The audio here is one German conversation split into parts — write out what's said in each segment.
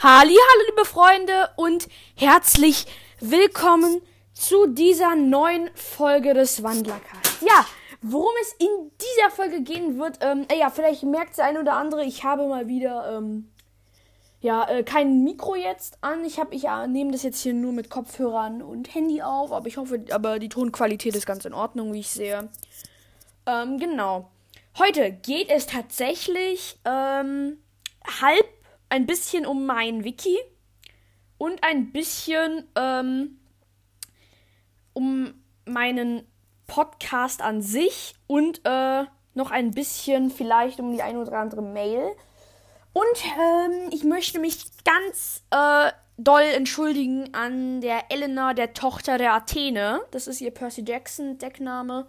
Halli, hallo liebe Freunde und herzlich willkommen zu dieser neuen Folge des Wandlercasts. Ja, worum es in dieser Folge gehen wird, ähm, äh, ja, vielleicht merkt der eine oder andere, ich habe mal wieder, ähm, ja, äh, kein Mikro jetzt an. Ich habe, ich äh, nehme das jetzt hier nur mit Kopfhörern und Handy auf, aber ich hoffe, aber die Tonqualität ist ganz in Ordnung, wie ich sehe. Ähm, genau. Heute geht es tatsächlich, ähm, halb ein bisschen um mein Wiki und ein bisschen ähm, um meinen Podcast an sich und äh, noch ein bisschen vielleicht um die ein oder andere Mail. Und ähm, ich möchte mich ganz äh, doll entschuldigen an der Elena, der Tochter der Athene. Das ist ihr Percy Jackson Deckname.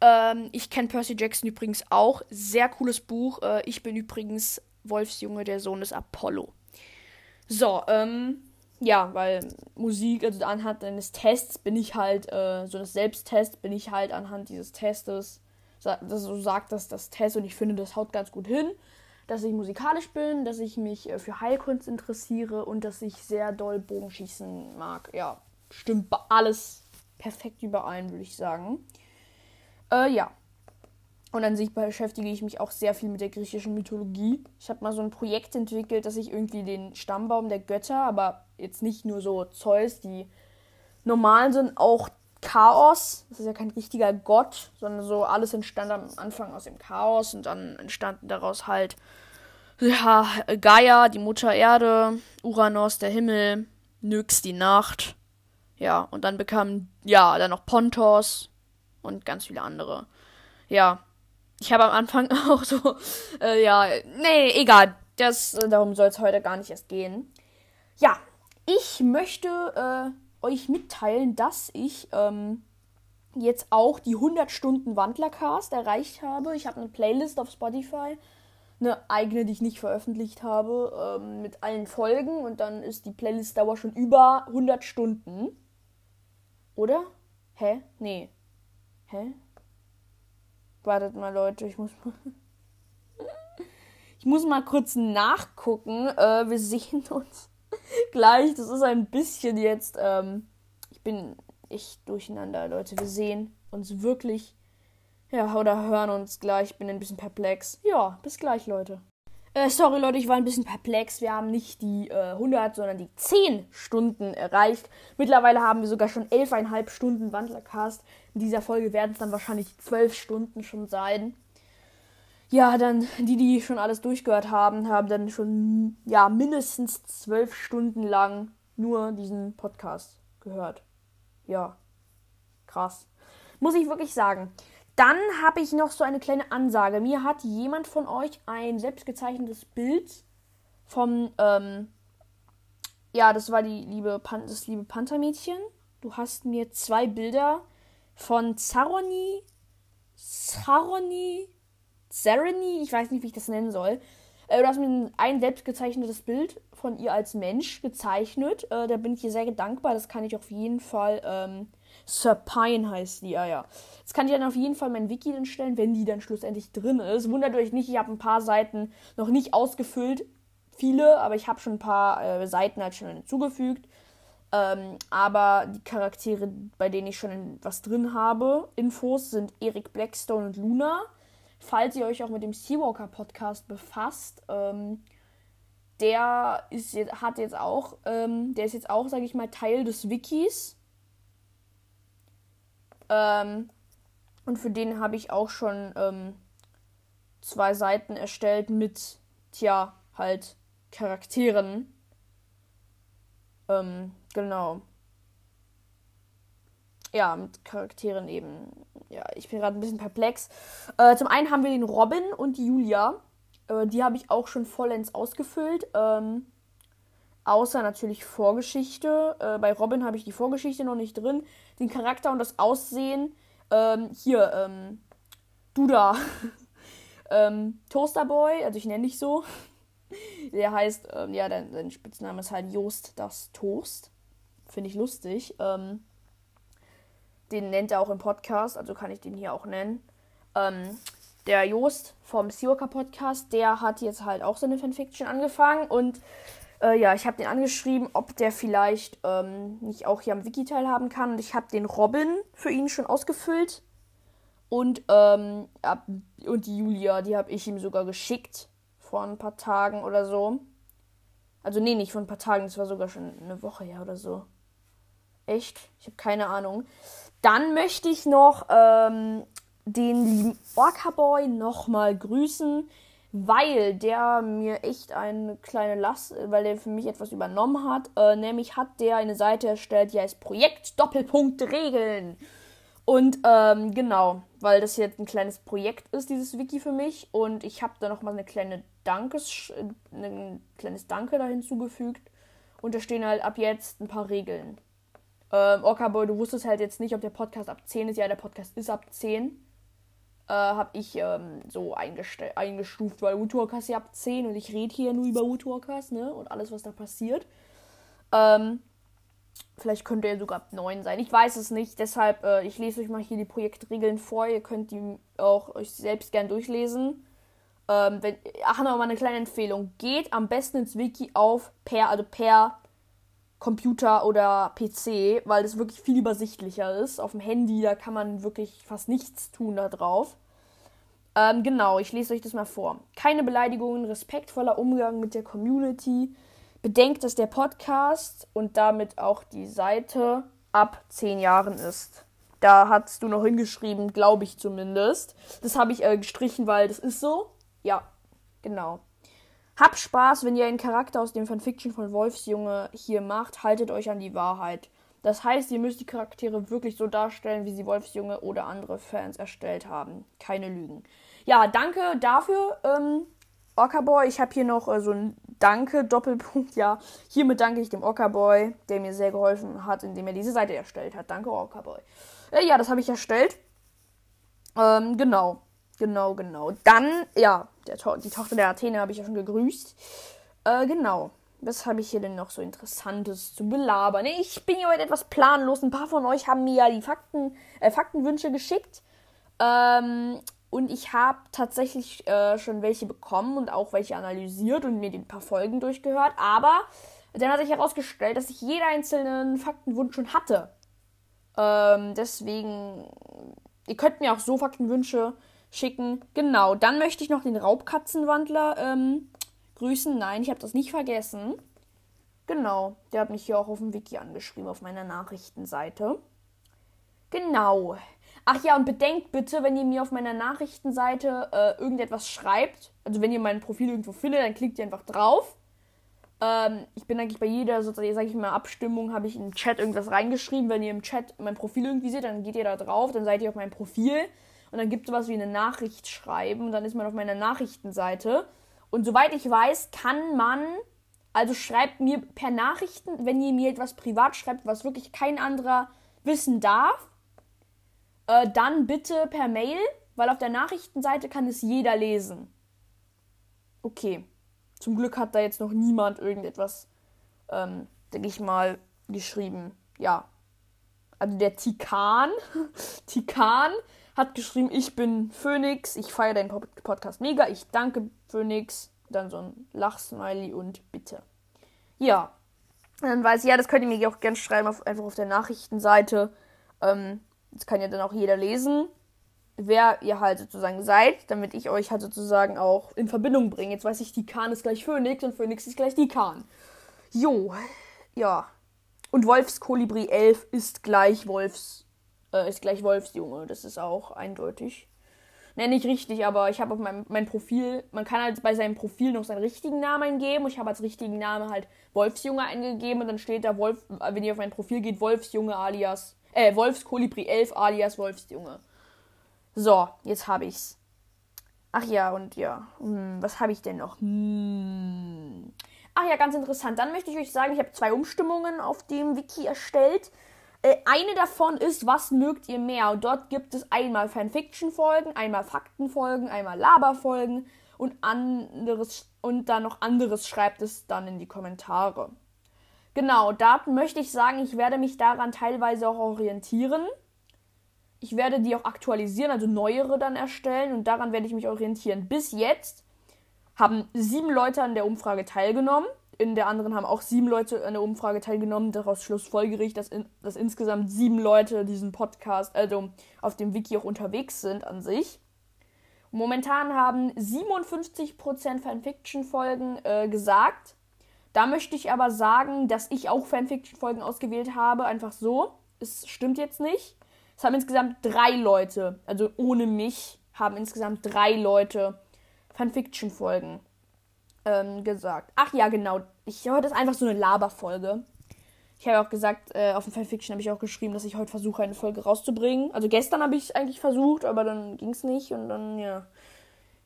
Ähm, ich kenne Percy Jackson übrigens auch. Sehr cooles Buch. Äh, ich bin übrigens Wolfsjunge, der Sohn des Apollo. So, ähm, ja, weil Musik, also anhand eines Tests bin ich halt, äh, so das Selbsttest bin ich halt anhand dieses Testes, das, so sagt das das Test und ich finde, das haut ganz gut hin, dass ich musikalisch bin, dass ich mich äh, für Heilkunst interessiere und dass ich sehr doll Bogenschießen mag. Ja, stimmt alles perfekt überein, würde ich sagen. Äh, ja, und an sich beschäftige ich mich auch sehr viel mit der griechischen Mythologie. Ich habe mal so ein Projekt entwickelt, dass ich irgendwie den Stammbaum der Götter, aber jetzt nicht nur so Zeus, die normal sind, auch Chaos. Das ist ja kein richtiger Gott, sondern so alles entstand am Anfang aus dem Chaos und dann entstanden daraus halt ja, Gaia, die Mutter Erde, Uranus, der Himmel, Nyx, die Nacht. Ja, und dann bekam, ja, dann noch Pontos und ganz viele andere. Ja, ich habe am Anfang auch so, äh, ja, nee, egal. Das, äh, darum soll es heute gar nicht erst gehen. Ja, ich möchte äh, euch mitteilen, dass ich ähm, jetzt auch die 100 Stunden Wandlercast erreicht habe. Ich habe eine Playlist auf Spotify, eine eigene, die ich nicht veröffentlicht habe, ähm, mit allen Folgen und dann ist die Playlist-Dauer schon über 100 Stunden. Oder? Hä? Nee. Hä? Wartet mal, Leute, ich muss mal. ich muss mal kurz nachgucken. Äh, wir sehen uns gleich. Das ist ein bisschen jetzt. Ähm, ich bin echt durcheinander, Leute. Wir sehen uns wirklich. Ja, oder hören uns gleich. Ich bin ein bisschen perplex. Ja, bis gleich, Leute. Äh, sorry, Leute, ich war ein bisschen perplex. Wir haben nicht die äh, 100, sondern die 10 Stunden erreicht. Mittlerweile haben wir sogar schon 11,5 Stunden Wandlercast. In dieser Folge werden es dann wahrscheinlich 12 Stunden schon sein. Ja, dann die, die schon alles durchgehört haben, haben dann schon ja mindestens 12 Stunden lang nur diesen Podcast gehört. Ja, krass. Muss ich wirklich sagen. Dann habe ich noch so eine kleine Ansage. Mir hat jemand von euch ein selbstgezeichnetes Bild vom, ähm, ja, das war die liebe Pan das liebe Panthermädchen. Du hast mir zwei Bilder von Zaroni, Zaroni, Zaroni, ich weiß nicht, wie ich das nennen soll. Äh, du hast mir ein selbstgezeichnetes Bild von ihr als Mensch gezeichnet. Äh, da bin ich ihr sehr dankbar. Das kann ich auf jeden Fall ähm, Sir Pine heißt die, ja, ja. Jetzt kann ich dann auf jeden Fall mein Wiki dann stellen, wenn die dann schlussendlich drin ist. Wundert euch nicht, ich habe ein paar Seiten noch nicht ausgefüllt. Viele, aber ich habe schon ein paar äh, Seiten halt schon hinzugefügt. Ähm, aber die Charaktere, bei denen ich schon was drin habe, Infos, sind Eric Blackstone und Luna. Falls ihr euch auch mit dem Seawalker Podcast befasst, ähm, der ist jetzt, hat jetzt auch, ähm, der ist jetzt auch, sage ich mal, Teil des Wikis. Ähm, und für den habe ich auch schon ähm, zwei Seiten erstellt mit, tja, halt Charakteren. Ähm, genau. Ja, mit Charakteren eben. Ja, ich bin gerade ein bisschen perplex. Äh, zum einen haben wir den Robin und die Julia. Äh, die habe ich auch schon vollends ausgefüllt. Ähm, Außer natürlich Vorgeschichte. Äh, bei Robin habe ich die Vorgeschichte noch nicht drin. Den Charakter und das Aussehen. Ähm, hier, ähm, Duda. ähm, Toasterboy, also ich nenne dich so. Der heißt, ähm, ja, dein, sein Spitzname ist halt Jost das Toast. Finde ich lustig. Ähm, den nennt er auch im Podcast, also kann ich den hier auch nennen. Ähm, der Jost vom Sioka Podcast, der hat jetzt halt auch seine Fanfiction angefangen und Äh, ja, ich habe den angeschrieben, ob der vielleicht ähm, nicht auch hier am Wiki teilhaben kann. Und ich habe den Robin für ihn schon ausgefüllt. Und, ähm, und die Julia, die habe ich ihm sogar geschickt. Vor ein paar Tagen oder so. Also, nee, nicht vor ein paar Tagen, das war sogar schon eine Woche her oder so. Echt? Ich habe keine Ahnung. Dann möchte ich noch ähm, den lieben Orca Boy nochmal grüßen weil der mir echt eine kleine Last, weil der für mich etwas übernommen hat. Äh, nämlich hat der eine Seite erstellt, die heißt Projekt Doppelpunkt Regeln. Und ähm, genau, weil das jetzt ein kleines Projekt ist, dieses Wiki für mich. Und ich habe da nochmal eine kleine Dankes, ein kleines Danke da hinzugefügt. Und da stehen halt ab jetzt ein paar Regeln. Ähm, Orca-Boy, du wusstest halt jetzt nicht, ob der Podcast ab 10 ist. Ja, der Podcast ist ab 10 äh, habe ich ähm, so eingestuft, weil Woodwalkers ja ab 10 und ich rede hier nur über Woodwalkers, ne? Und alles, was da passiert. Ähm, vielleicht könnte er sogar ab 9 sein. Ich weiß es nicht. Deshalb, äh, ich lese euch mal hier die Projektregeln vor. Ihr könnt die auch euch selbst gern durchlesen. Ähm, wenn, ach, noch mal eine kleine Empfehlung. Geht am besten ins Wiki auf per, also per Computer oder PC, weil es wirklich viel übersichtlicher ist. Auf dem Handy, da kann man wirklich fast nichts tun da drauf. Ähm, genau, ich lese euch das mal vor. Keine Beleidigungen, respektvoller Umgang mit der Community. Bedenkt, dass der Podcast und damit auch die Seite ab 10 Jahren ist. Da hast du noch hingeschrieben, glaube ich zumindest. Das habe ich äh, gestrichen, weil das ist so. Ja, genau. Habt Spaß, wenn ihr einen Charakter aus dem Fanfiction von Wolfsjunge hier macht, haltet euch an die Wahrheit. Das heißt, ihr müsst die Charaktere wirklich so darstellen, wie sie Wolfsjunge oder andere Fans erstellt haben. Keine Lügen. Ja, danke dafür, ähm, Orca Ich habe hier noch äh, so ein Danke, Doppelpunkt. Ja, hiermit danke ich dem Orca der mir sehr geholfen hat, indem er diese Seite erstellt hat. Danke, Orca Äh, ja, das habe ich erstellt. Ähm, genau. Genau, genau. Dann, ja, to die Tochter der Athene habe ich ja schon gegrüßt. Äh, genau. Was habe ich hier denn noch so Interessantes zu belabern? Ich bin hier heute etwas planlos. Ein paar von euch haben mir ja die Fakten, äh, Faktenwünsche geschickt. Ähm, und ich habe tatsächlich äh, schon welche bekommen und auch welche analysiert und mir die paar Folgen durchgehört. Aber dann hat sich herausgestellt, dass ich jeden einzelnen Faktenwunsch schon hatte. Ähm, deswegen, ihr könnt mir auch so Faktenwünsche schicken. Genau, dann möchte ich noch den Raubkatzenwandler ähm, grüßen. Nein, ich habe das nicht vergessen. Genau, der hat mich hier auch auf dem Wiki angeschrieben, auf meiner Nachrichtenseite. Genau. Ach ja, und bedenkt bitte, wenn ihr mir auf meiner Nachrichtenseite äh, irgendetwas schreibt, also wenn ihr mein Profil irgendwo findet, dann klickt ihr einfach drauf. Ähm, ich bin eigentlich bei jeder, sozusagen, sag ich mal, Abstimmung, habe ich im Chat irgendwas reingeschrieben. Wenn ihr im Chat mein Profil irgendwie seht, dann geht ihr da drauf, dann seid ihr auf meinem Profil und dann gibt es sowas wie eine Nachricht schreiben und dann ist man auf meiner Nachrichtenseite. Und soweit ich weiß, kann man, also schreibt mir per Nachrichten, wenn ihr mir etwas privat schreibt, was wirklich kein anderer wissen darf, äh, dann bitte per Mail, weil auf der Nachrichtenseite kann es jeder lesen. Okay. Zum Glück hat da jetzt noch niemand irgendetwas, ähm, denke ich mal, geschrieben. Ja. Also der Tikan, Tikan hat geschrieben, ich bin Phoenix, ich feiere deinen Podcast mega, ich danke Phoenix. Dann so ein Lachsmiley und bitte. Ja. dann weiß ich, ja, das könnt ihr mir auch gerne schreiben, auf, einfach auf der Nachrichtenseite. Ähm, das kann ja dann auch jeder lesen, wer ihr halt sozusagen seid, damit ich euch halt sozusagen auch in Verbindung bringe. Jetzt weiß ich, die Kahn ist gleich Phoenix und Phoenix ist gleich die Kahn. Jo, ja. Und Wolfskolibri 11 ist gleich Wolfs äh, ist gleich Wolfsjunge. Das ist auch eindeutig. Ne, nicht richtig, aber ich habe auf meinem mein Profil, man kann halt bei seinem Profil noch seinen richtigen Namen eingeben. Ich habe als richtigen Namen halt Wolfsjunge eingegeben und dann steht da Wolf, wenn ihr auf mein Profil geht, Wolfsjunge alias, äh, Wolfskolibri 11 alias Wolfsjunge. So, jetzt habe ich's. Ach ja, und ja, hm, was habe ich denn noch? Hm. Ach ja, ganz interessant. Dann möchte ich euch sagen, ich habe zwei Umstimmungen auf dem Wiki erstellt. Äh, eine davon ist, was mögt ihr mehr? Und dort gibt es einmal Fanfiction-Folgen, einmal Fakten-Folgen, einmal Laber-Folgen und anderes und dann noch anderes schreibt es dann in die Kommentare. Genau, da möchte ich sagen, ich werde mich daran teilweise auch orientieren. Ich werde die auch aktualisieren, also neuere dann erstellen und daran werde ich mich orientieren. Bis jetzt haben sieben Leute an der Umfrage teilgenommen. In der anderen haben auch sieben Leute an der Umfrage teilgenommen. Daraus schlussfolgerich, dass, in, dass insgesamt sieben Leute diesen Podcast, also auf dem Wiki auch unterwegs sind an sich. Momentan haben 57% Fanfiction-Folgen äh, gesagt. Da möchte ich aber sagen, dass ich auch Fanfiction-Folgen ausgewählt habe. Einfach so. Es stimmt jetzt nicht. Es haben insgesamt drei Leute, also ohne mich, haben insgesamt drei Leute Fanfiction-Folgen ähm, gesagt. Ach ja, genau. Ich heute ist einfach so eine Laberfolge. Ich habe auch gesagt, äh, auf dem Fanfiction habe ich auch geschrieben, dass ich heute versuche, eine Folge rauszubringen. Also gestern habe ich eigentlich versucht, aber dann ging es nicht und dann, ja.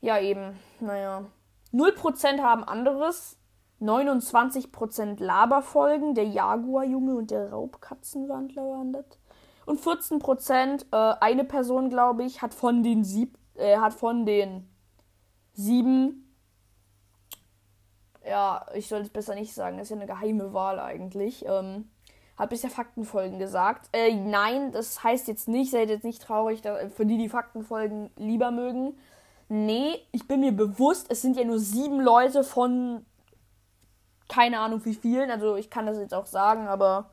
Ja, eben. Naja. 0% haben anderes. 29% Laberfolgen. Der Jaguar-Junge und der Raubkatzenwandler waren das. Und 14%, äh, eine Person, glaube ich, hat von den sieb, äh, hat von den sieben ja, ich sollte es besser nicht sagen, das ist ja eine geheime Wahl eigentlich. Ähm, hat bisher Faktenfolgen gesagt. Äh, nein, das heißt jetzt nicht, seid jetzt nicht traurig, da, für die die Faktenfolgen lieber mögen. Nee, ich bin mir bewusst, es sind ja nur sieben Leute von keine Ahnung wie vielen. Also ich kann das jetzt auch sagen, aber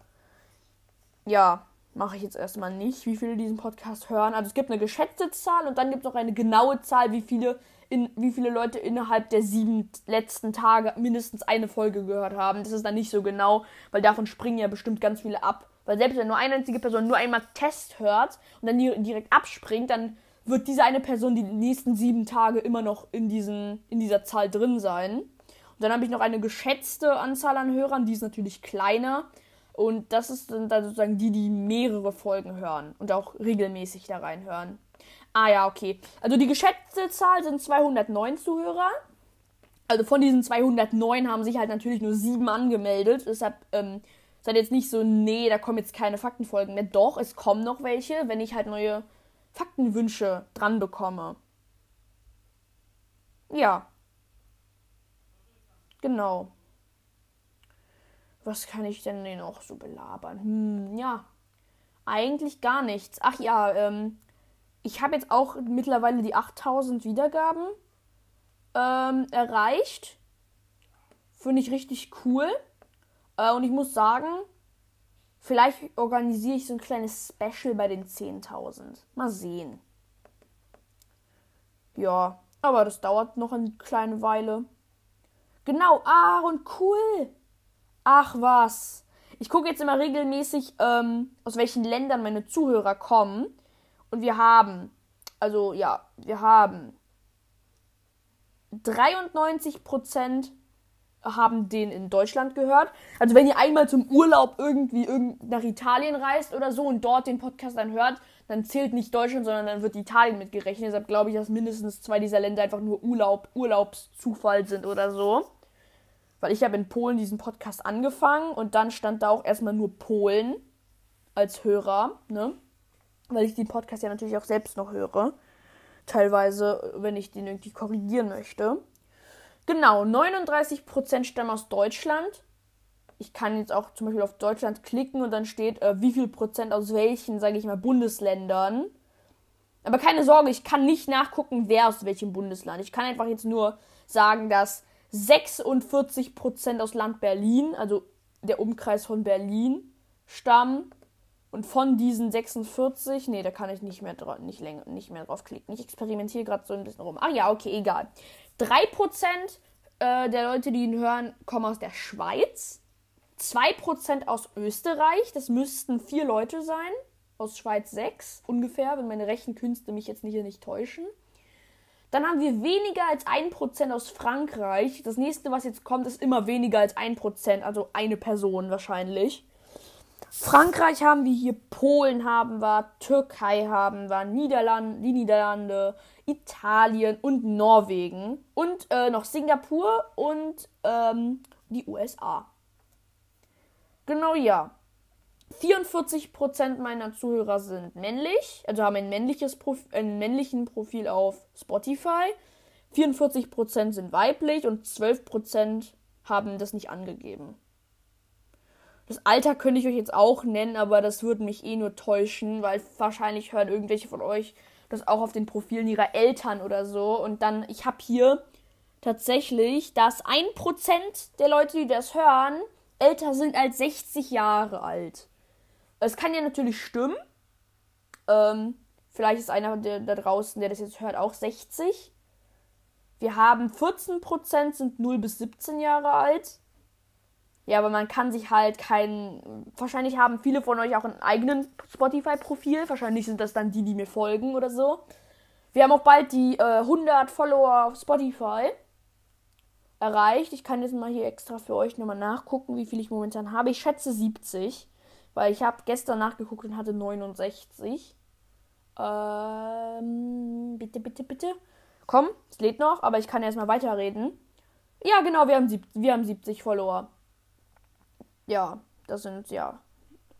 ja, mache ich jetzt erstmal nicht, wie viele diesen Podcast hören. Also es gibt eine geschätzte Zahl und dann gibt es noch eine genaue Zahl, wie viele in, wie viele Leute innerhalb der sieben letzten Tage mindestens eine Folge gehört haben. Das ist dann nicht so genau, weil davon springen ja bestimmt ganz viele ab. Weil selbst wenn nur eine einzige Person nur einmal Test hört und dann direkt abspringt, dann wird diese eine Person die nächsten sieben Tage immer noch in, diesen, in dieser Zahl drin sein. Und dann habe ich noch eine geschätzte Anzahl an Hörern, die ist natürlich kleiner. Und das ist dann sozusagen die, die mehrere Folgen hören und auch regelmäßig da reinhören. Ah ja, okay. Also die geschätzte Zahl sind 209 Zuhörer. Also von diesen 209 haben sich halt natürlich nur sieben angemeldet. Deshalb ähm, seid jetzt nicht so, nee, da kommen jetzt keine Faktenfolgen mehr. Doch, es kommen noch welche, wenn ich halt neue Faktenwünsche dran bekomme. Ja. Genau. Was kann ich denn noch so belabern? Hm, ja. Eigentlich gar nichts. Ach ja, ähm, ich habe jetzt auch mittlerweile die 8000 Wiedergaben ähm, erreicht. Finde ich richtig cool. Äh, und ich muss sagen, vielleicht organisiere ich so ein kleines Special bei den 10.000. Mal sehen. Ja, aber das dauert noch eine kleine Weile. Genau, ah, und cool. Ach was. Ich gucke jetzt immer regelmäßig, ähm, aus welchen Ländern meine Zuhörer kommen. Und wir haben, also ja, wir haben 93% haben den in Deutschland gehört. Also wenn ihr einmal zum Urlaub irgendwie nach Italien reist oder so und dort den Podcast dann hört, dann zählt nicht Deutschland, sondern dann wird Italien mitgerechnet. Deshalb glaube ich, dass mindestens zwei dieser Länder einfach nur Urlaub, Urlaubszufall sind oder so. Weil ich habe in Polen diesen Podcast angefangen und dann stand da auch erstmal nur Polen als Hörer, ne? Weil ich den Podcast ja natürlich auch selbst noch höre. Teilweise, wenn ich den irgendwie korrigieren möchte. Genau, 39% stammen aus Deutschland. Ich kann jetzt auch zum Beispiel auf Deutschland klicken und dann steht, äh, wie viel Prozent aus welchen, sage ich mal, Bundesländern. Aber keine Sorge, ich kann nicht nachgucken, wer aus welchem Bundesland. Ich kann einfach jetzt nur sagen, dass 46% aus Land Berlin, also der Umkreis von Berlin, stammen. Und von diesen 46, nee, da kann ich nicht mehr, nicht länger, nicht mehr drauf klicken. Ich experimentiere gerade so ein bisschen rum. Ach ja, okay, egal. 3% äh, der Leute, die ihn hören, kommen aus der Schweiz. 2% aus Österreich. Das müssten vier Leute sein. Aus Schweiz 6 ungefähr, wenn meine Rechenkünste mich jetzt nicht, nicht täuschen. Dann haben wir weniger als 1% aus Frankreich. Das nächste, was jetzt kommt, ist immer weniger als 1%, also eine Person wahrscheinlich. Frankreich haben wir hier, Polen haben wir, Türkei haben wir, Niederland, die Niederlande, Italien und Norwegen und äh, noch Singapur und ähm, die USA. Genau ja. 44% meiner Zuhörer sind männlich, also haben ein männliches Profi einen männlichen Profil auf Spotify. 44% sind weiblich und 12% haben das nicht angegeben. Das Alter könnte ich euch jetzt auch nennen, aber das würde mich eh nur täuschen, weil wahrscheinlich hören irgendwelche von euch das auch auf den Profilen ihrer Eltern oder so. Und dann, ich habe hier tatsächlich, dass ein Prozent der Leute, die das hören, älter sind als 60 Jahre alt. Es kann ja natürlich stimmen. Ähm, vielleicht ist einer der, da draußen, der das jetzt hört, auch 60. Wir haben 14% sind 0 bis 17 Jahre alt. Ja, aber man kann sich halt keinen. Wahrscheinlich haben viele von euch auch einen eigenen Spotify-Profil. Wahrscheinlich sind das dann die, die mir folgen oder so. Wir haben auch bald die äh, 100 Follower auf Spotify erreicht. Ich kann jetzt mal hier extra für euch nochmal nachgucken, wie viel ich momentan habe. Ich schätze 70, weil ich habe gestern nachgeguckt und hatte 69. Ähm, bitte, bitte, bitte. Komm, es lädt noch, aber ich kann erstmal weiterreden. Ja, genau, wir haben, wir haben 70 Follower. Ja, das sind ja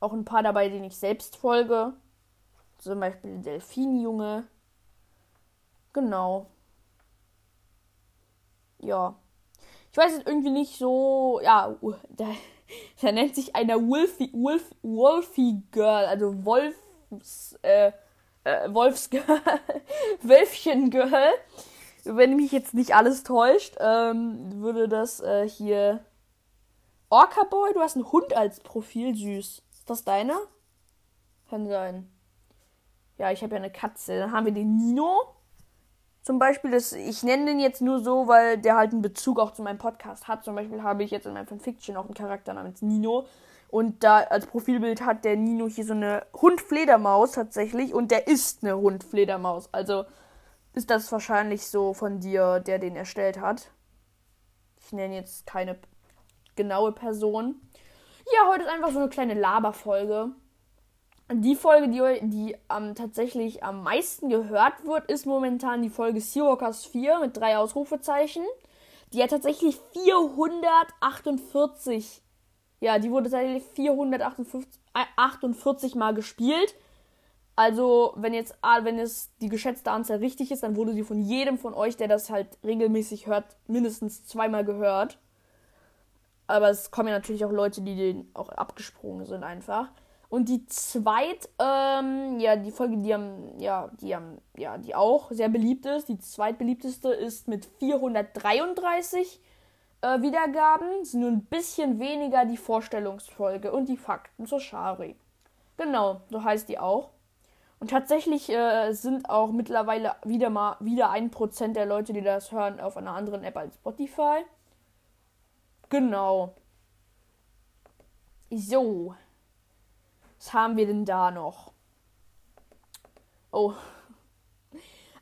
auch ein paar dabei, denen ich selbst folge. Zum Beispiel Delfinjunge. Genau. Ja. Ich weiß jetzt irgendwie nicht so. Ja, da, da nennt sich einer Wolfie, Wolf, Wolfie Girl, also Wolfs, äh, äh, Wolfsgirl, Wölfchen-Girl. Wenn mich jetzt nicht alles täuscht, ähm, würde das äh, hier. Orca Boy, du hast einen Hund als Profil, süß. Ist das deiner? Kann sein. Ja, ich habe ja eine Katze. Dann haben wir den Nino. Zum Beispiel, das, ich nenne den jetzt nur so, weil der halt einen Bezug auch zu meinem Podcast hat. Zum Beispiel habe ich jetzt in meinem Fanfiction auch einen Charakter namens Nino. Und da als Profilbild hat der Nino hier so eine Hundfledermaus tatsächlich. Und der ist eine Hundfledermaus. Also ist das wahrscheinlich so von dir, der den erstellt hat. Ich nenne jetzt keine genaue Person. Ja, heute ist einfach so eine kleine Laberfolge. Die Folge, die, die ähm, tatsächlich am meisten gehört wird, ist momentan die Folge Seawalkers 4 mit drei Ausrufezeichen. Die hat tatsächlich 448 ja, die wurde tatsächlich 448 Mal gespielt. Also, wenn jetzt, ah, wenn es die geschätzte Anzahl richtig ist, dann wurde sie von jedem von euch, der das halt regelmäßig hört, mindestens zweimal gehört. Aber es kommen ja natürlich auch Leute, die den auch abgesprungen sind einfach. Und die zweit, ähm, ja, die Folge, die am, ja, die am, ja, die auch sehr beliebt ist, die zweitbeliebteste ist mit 433 äh, Wiedergaben sind nur ein bisschen weniger die Vorstellungsfolge und die Fakten zur Shari. Genau, so heißt die auch. Und tatsächlich äh, sind auch mittlerweile wieder mal wieder ein Prozent der Leute, die das hören, auf einer anderen App als Spotify. Genau. So. Was haben wir denn da noch? Oh,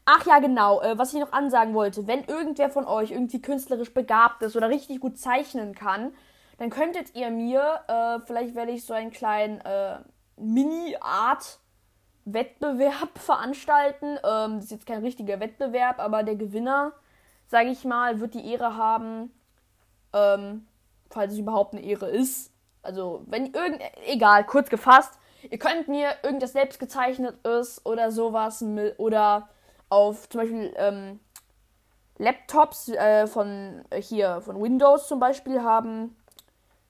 Ach ja, genau. Äh, was ich noch ansagen wollte. Wenn irgendwer von euch irgendwie künstlerisch begabt ist oder richtig gut zeichnen kann, dann könntet ihr mir, äh, vielleicht werde ich so einen kleinen äh, Mini-Art-Wettbewerb veranstalten. Ähm, das ist jetzt kein richtiger Wettbewerb, aber der Gewinner, sage ich mal, wird die Ehre haben, ähm, falls es überhaupt eine Ehre ist. Also, wenn irgend, egal, kurz gefasst, ihr könnt mir irgendwas selbst gezeichnet ist oder sowas oder auf zum Beispiel ähm, Laptops äh, von äh, hier von Windows zum Beispiel haben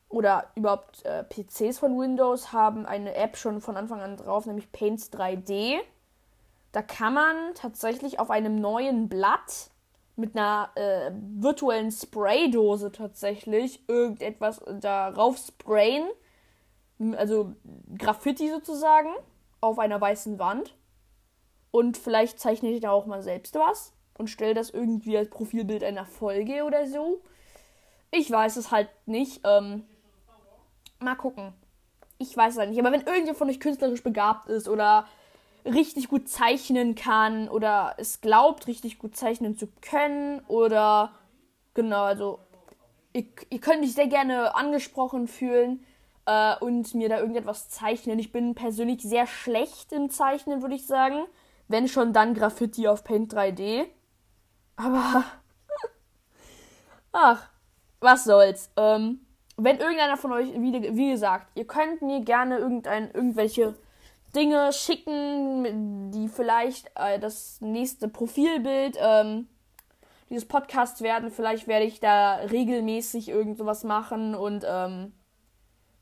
oder überhaupt äh, PCs von Windows haben eine App schon von Anfang an drauf, nämlich Paints 3D. Da kann man tatsächlich auf einem neuen Blatt mit einer äh, virtuellen Spraydose tatsächlich irgendetwas darauf sprayen. Also Graffiti sozusagen auf einer weißen Wand. Und vielleicht zeichne ich da auch mal selbst was und stelle das irgendwie als Profilbild einer Folge oder so. Ich weiß es halt nicht. Ähm, mal gucken. Ich weiß es halt nicht. Aber wenn irgendjemand von euch künstlerisch begabt ist oder richtig gut zeichnen kann oder es glaubt, richtig gut zeichnen zu können oder genau, also ihr, ihr könnt mich sehr gerne angesprochen fühlen äh, und mir da irgendetwas zeichnen. Ich bin persönlich sehr schlecht im Zeichnen, würde ich sagen. Wenn schon, dann Graffiti auf Paint 3D. Aber. Ach, was soll's. Ähm, wenn irgendeiner von euch, wie, wie, gesagt, ihr könnt mir gerne irgendein, irgendwelche Dinge schicken, die vielleicht äh, das nächste Profilbild ähm, dieses Podcasts werden. Vielleicht werde ich da regelmäßig irgend sowas machen und ähm,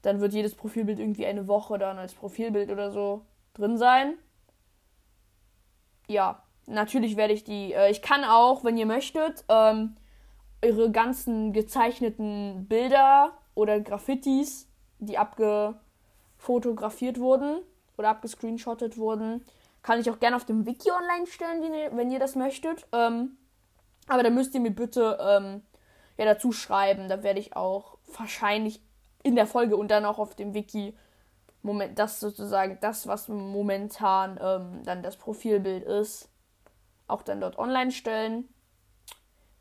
dann wird jedes Profilbild irgendwie eine Woche dann als Profilbild oder so drin sein ja, natürlich werde ich die. Äh, ich kann auch, wenn ihr möchtet, ähm, ihre ganzen gezeichneten Bilder oder Graffitis, die abgefotografiert wurden oder abgescreenshottet wurden, kann ich auch gerne auf dem Wiki online stellen, wenn ihr, das möchtet. Ähm, aber da müsst ihr mir bitte ähm, ja, dazu schreiben. Da werde ich auch wahrscheinlich in der Folge und dann auch auf dem Wiki Moment, das sozusagen das, was momentan ähm, dann das Profilbild ist, auch dann dort online stellen.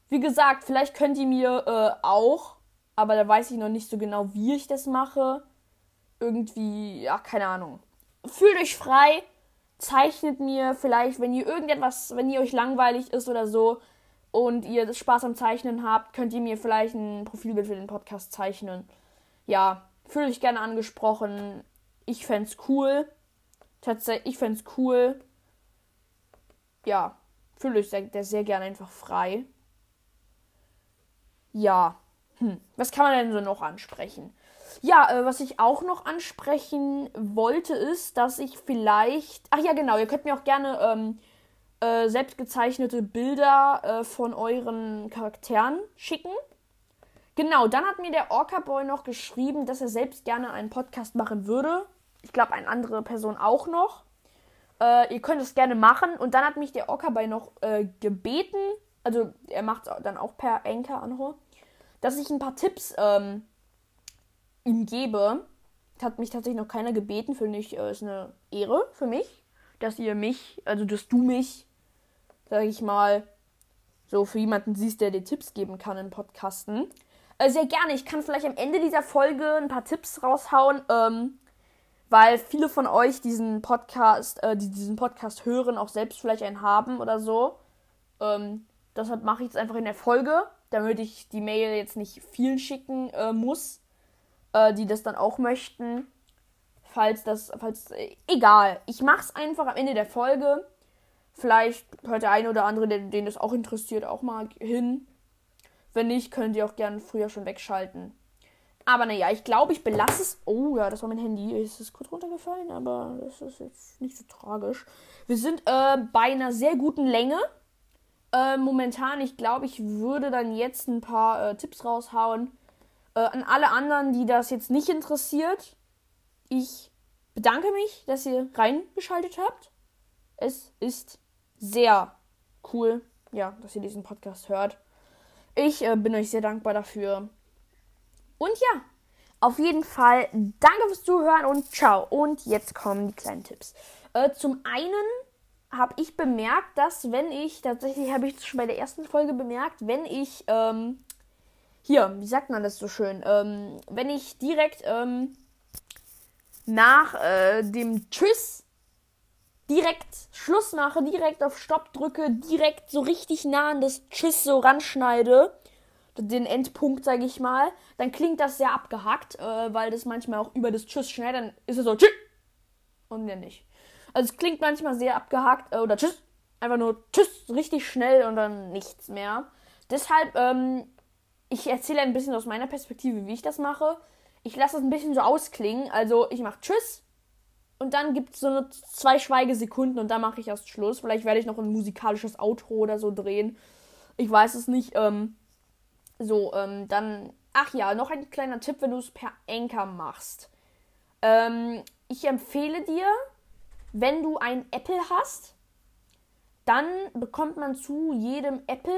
Wie gesagt, vielleicht könnt ihr mir äh, auch, aber da weiß ich noch nicht so genau, wie ich das mache. Irgendwie, ja, keine Ahnung. Fühlt euch frei, zeichnet mir vielleicht, wenn ihr irgendetwas, wenn ihr euch langweilig ist oder so und ihr Spaß am Zeichnen habt, könnt ihr mir vielleicht ein Profilbild für den Podcast zeichnen. Ja, fühlt euch gerne angesprochen. Ich fände es cool. Tatsächlich, ich fände es cool. Ja, fühlt euch sehr, sehr gerne einfach frei. Ja. Hm. Was kann man denn so noch ansprechen? Ja, äh, was ich auch noch ansprechen wollte, ist, dass ich vielleicht. Ach ja, genau, ihr könnt mir auch gerne ähm, äh, selbstgezeichnete Bilder äh, von euren Charakteren schicken. Genau, dann hat mir der Orca Boy noch geschrieben, dass er selbst gerne einen Podcast machen würde. Ich glaube, eine andere Person auch noch. Äh, ihr könnt es gerne machen. Und dann hat mich der Orca Boy noch äh, gebeten, also er macht es dann auch per Anchor Anhor, dass ich ein paar Tipps ähm, ihm gebe. Hat mich tatsächlich noch keiner gebeten, finde ich, äh, ist eine Ehre für mich, dass ihr mich, also dass du mich, sag ich mal, so für jemanden siehst, der dir Tipps geben kann in Podcasten. Äh, sehr gerne. Ich kann vielleicht am Ende dieser Folge ein paar Tipps raushauen, ähm, weil viele von euch diesen Podcast, äh, die diesen Podcast hören, auch selbst vielleicht einen haben oder so. Ähm, deshalb mache ich es einfach in der Folge damit ich die Mail jetzt nicht vielen schicken äh, muss, äh, die das dann auch möchten. Falls das, falls, äh, egal. Ich mach's einfach am Ende der Folge. Vielleicht hört der eine oder andere, den, den das auch interessiert, auch mal hin. Wenn nicht, könnt ihr auch gerne früher schon wegschalten. Aber naja, ich glaube, ich belasse es. Oh ja, das war mein Handy. Es ist kurz runtergefallen, aber das ist jetzt nicht so tragisch. Wir sind äh, bei einer sehr guten Länge. Äh, momentan, ich glaube, ich würde dann jetzt ein paar äh, Tipps raushauen. Äh, an alle anderen, die das jetzt nicht interessiert. Ich bedanke mich, dass ihr reingeschaltet habt. Es ist sehr cool, ja, dass ihr diesen Podcast hört. Ich äh, bin euch sehr dankbar dafür. Und ja, auf jeden Fall danke fürs Zuhören und ciao. Und jetzt kommen die kleinen Tipps. Äh, zum einen habe ich bemerkt, dass wenn ich, tatsächlich habe ich das schon bei der ersten Folge bemerkt, wenn ich, ähm, hier, wie sagt man das so schön, ähm, wenn ich direkt ähm, nach äh, dem Tschüss direkt Schluss mache, direkt auf Stopp drücke, direkt so richtig nah an das Tschüss so ranschneide, den Endpunkt, sage ich mal, dann klingt das sehr abgehackt, äh, weil das manchmal auch über das Tschüss schnell, dann ist es so Tschüss und dann nicht. Also es klingt manchmal sehr abgehakt äh, oder tschüss. Einfach nur tschüss, richtig schnell und dann nichts mehr. Deshalb, ähm, ich erzähle ein bisschen aus meiner Perspektive, wie ich das mache. Ich lasse das ein bisschen so ausklingen. Also ich mache tschüss und dann gibt es so eine zwei Schweigesekunden und dann mache ich erst Schluss. Vielleicht werde ich noch ein musikalisches Outro oder so drehen. Ich weiß es nicht. Ähm, so, ähm, dann. Ach ja, noch ein kleiner Tipp, wenn du es per Anchor machst. Ähm, ich empfehle dir, wenn du ein Apple hast, dann bekommt man zu jedem Apple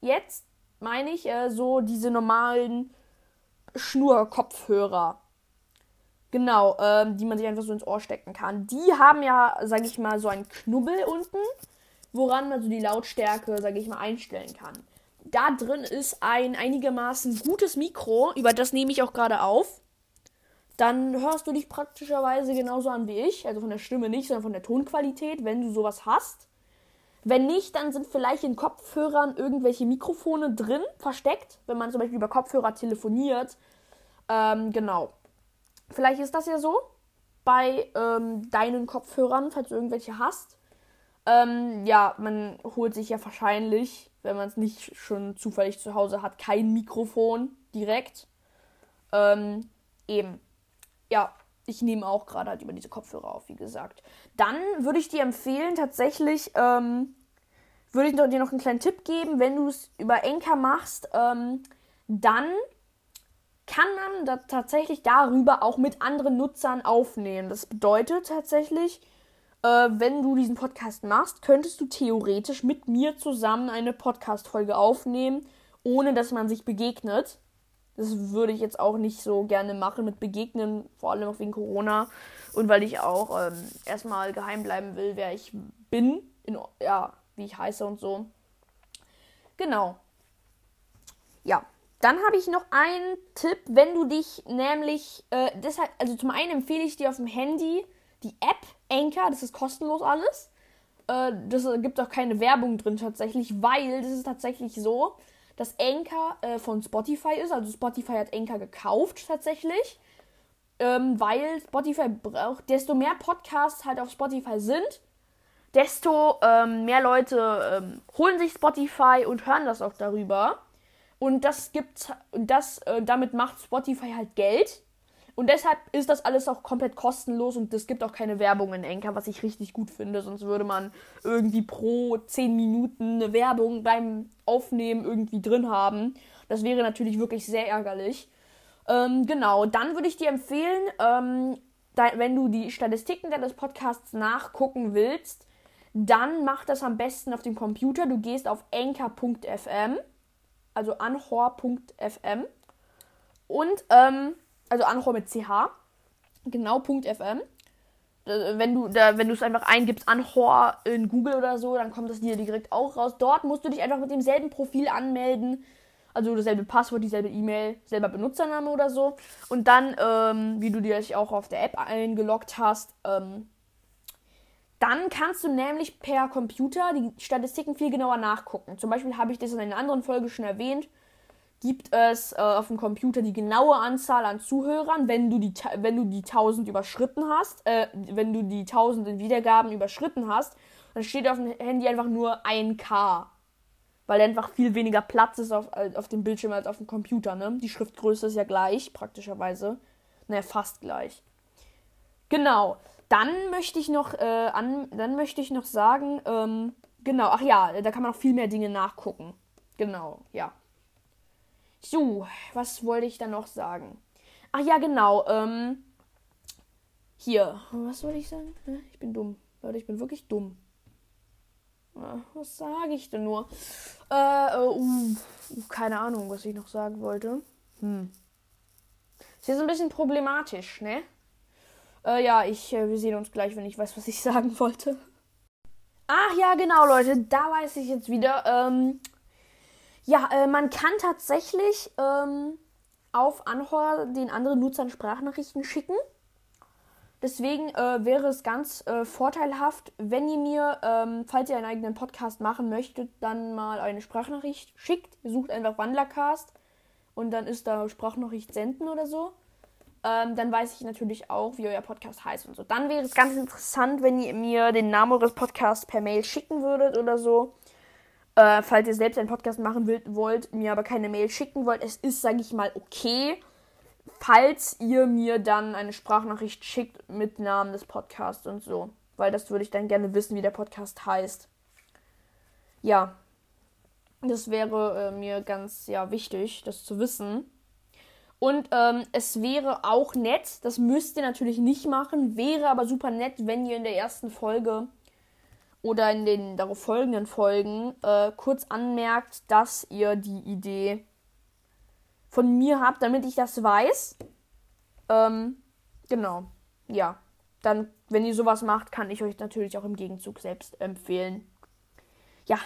jetzt, meine ich, äh, so diese normalen Schnurkopfhörer. Genau, ähm, die man sich einfach so ins Ohr stecken kann. Die haben ja, sage ich mal, so einen Knubbel unten, woran man so die Lautstärke, sage ich mal, einstellen kann. Da drin ist ein einigermaßen gutes Mikro, über das nehme ich auch gerade auf dann hörst du dich praktischerweise genauso an wie ich. Also von der Stimme nicht, sondern von der Tonqualität, wenn du sowas hast. Wenn nicht, dann sind vielleicht in Kopfhörern irgendwelche Mikrofone drin, versteckt, wenn man zum Beispiel über Kopfhörer telefoniert. Ähm, genau. Vielleicht ist das ja so bei ähm, deinen Kopfhörern, falls du irgendwelche hast. Ähm, ja, man holt sich ja wahrscheinlich, wenn man es nicht schon zufällig zu Hause hat, kein Mikrofon direkt. Ähm, eben ja, ich nehme auch gerade halt über diese Kopfhörer auf, wie gesagt. Dann würde ich dir empfehlen, tatsächlich, ähm, würde ich dir noch einen kleinen Tipp geben. Wenn du es über Enker machst, ähm, dann kann man da tatsächlich darüber auch mit anderen Nutzern aufnehmen. Das bedeutet tatsächlich, äh, wenn du diesen Podcast machst, könntest du theoretisch mit mir zusammen eine Podcast-Folge aufnehmen, ohne dass man sich begegnet. Das würde ich jetzt auch nicht so gerne machen mit Begegnen, vor allem auch wegen Corona. Und weil ich auch ähm, erstmal geheim bleiben will, wer ich bin, in, ja, wie ich heiße und so. Genau. Ja, dann habe ich noch einen Tipp, wenn du dich nämlich, äh, deshalb, also zum einen empfehle ich dir auf dem Handy die App Anchor, das ist kostenlos alles. Äh, das gibt auch keine Werbung drin tatsächlich, weil das ist tatsächlich so, dass Anchor äh, von Spotify ist. Also Spotify hat Anchor gekauft tatsächlich. Ähm, weil Spotify braucht, desto mehr Podcasts halt auf Spotify sind, desto ähm, mehr Leute ähm, holen sich Spotify und hören das auch darüber. Und das gibt, das, äh, damit macht Spotify halt Geld. Und deshalb ist das alles auch komplett kostenlos und es gibt auch keine Werbung in Enker, was ich richtig gut finde. Sonst würde man irgendwie pro 10 Minuten eine Werbung beim Aufnehmen irgendwie drin haben. Das wäre natürlich wirklich sehr ärgerlich. Ähm, genau, dann würde ich dir empfehlen, ähm, da, wenn du die Statistiken deines Podcasts nachgucken willst, dann mach das am besten auf dem Computer. Du gehst auf anchor.fm, also anhor.fm und ähm, also Anchor mit CH, genau .fm. Äh, wenn du da, wenn du es einfach eingibst, Anhor in Google oder so, dann kommt das dir direkt auch raus. Dort musst du dich einfach mit demselben Profil anmelden. Also dasselbe Passwort, dieselbe E-Mail, selber Benutzername oder so. Und dann, ähm, wie du dich auch auf der App eingeloggt hast, ähm, dann kannst du nämlich per Computer die Statistiken viel genauer nachgucken. Zum Beispiel habe ich das in einer anderen Folge schon erwähnt gibt es äh, auf dem Computer die genaue Anzahl an Zuhörern, wenn du die, wenn du die 1000 überschritten hast, äh, wenn du die 1000 in Wiedergaben überschritten hast, dann steht auf dem Handy einfach nur 1K. Weil einfach viel weniger Platz ist auf, äh, auf dem Bildschirm als auf dem Computer, ne? Die Schriftgröße ist ja gleich, praktischerweise. Naja, fast gleich. Genau. Dann möchte ich noch, äh, an, dann möchte ich noch sagen, ähm, genau, ach ja, da kann man noch viel mehr Dinge nachgucken. Genau, ja. So, was wollte ich dann noch sagen? Ach ja, genau. Ähm, hier. Was wollte ich sagen? Ich bin dumm. Leute, ich bin wirklich dumm. Was sage ich denn nur? Äh, uh, uh, keine Ahnung, was ich noch sagen wollte. Hm. Ist jetzt ein bisschen problematisch, ne? Äh, ja, ich, äh, wir sehen uns gleich, wenn ich weiß, was ich sagen wollte. Ach ja, genau, Leute, da weiß ich jetzt wieder. Ähm, ja, äh, man kann tatsächlich ähm, auf Anhor den anderen Nutzern Sprachnachrichten schicken. Deswegen äh, wäre es ganz äh, vorteilhaft, wenn ihr mir, ähm, falls ihr einen eigenen Podcast machen möchtet, dann mal eine Sprachnachricht schickt. Sucht einfach Wandlercast und dann ist da Sprachnachricht senden oder so. Ähm, dann weiß ich natürlich auch, wie euer Podcast heißt und so. Dann wäre es ganz interessant, wenn ihr mir den Namen eures Podcasts per Mail schicken würdet oder so. Äh, falls ihr selbst einen Podcast machen wollt, mir aber keine Mail schicken wollt, es ist, sage ich mal, okay, falls ihr mir dann eine Sprachnachricht schickt mit Namen des Podcasts und so. Weil das würde ich dann gerne wissen, wie der Podcast heißt. Ja. Das wäre äh, mir ganz ja, wichtig, das zu wissen. Und ähm, es wäre auch nett, das müsst ihr natürlich nicht machen, wäre aber super nett, wenn ihr in der ersten Folge oder in den darauf folgenden Folgen äh, kurz anmerkt, dass ihr die Idee von mir habt, damit ich das weiß. Ähm, genau. Ja. Dann, wenn ihr sowas macht, kann ich euch natürlich auch im Gegenzug selbst empfehlen. Ja,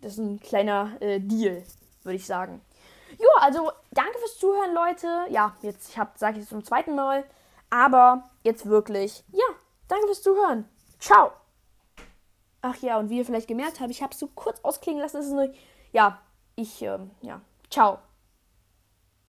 das ist ein kleiner äh, Deal, würde ich sagen. Jo, also danke fürs Zuhören, Leute. Ja, jetzt ich sage ich es zum zweiten Mal, aber jetzt wirklich. Ja, danke fürs Zuhören. Ciao. Ach ja, und wie ihr vielleicht gemerkt habt, ich habe es so kurz ausklingen lassen. Das ist eine, ja, ich, ähm, ja, ciao.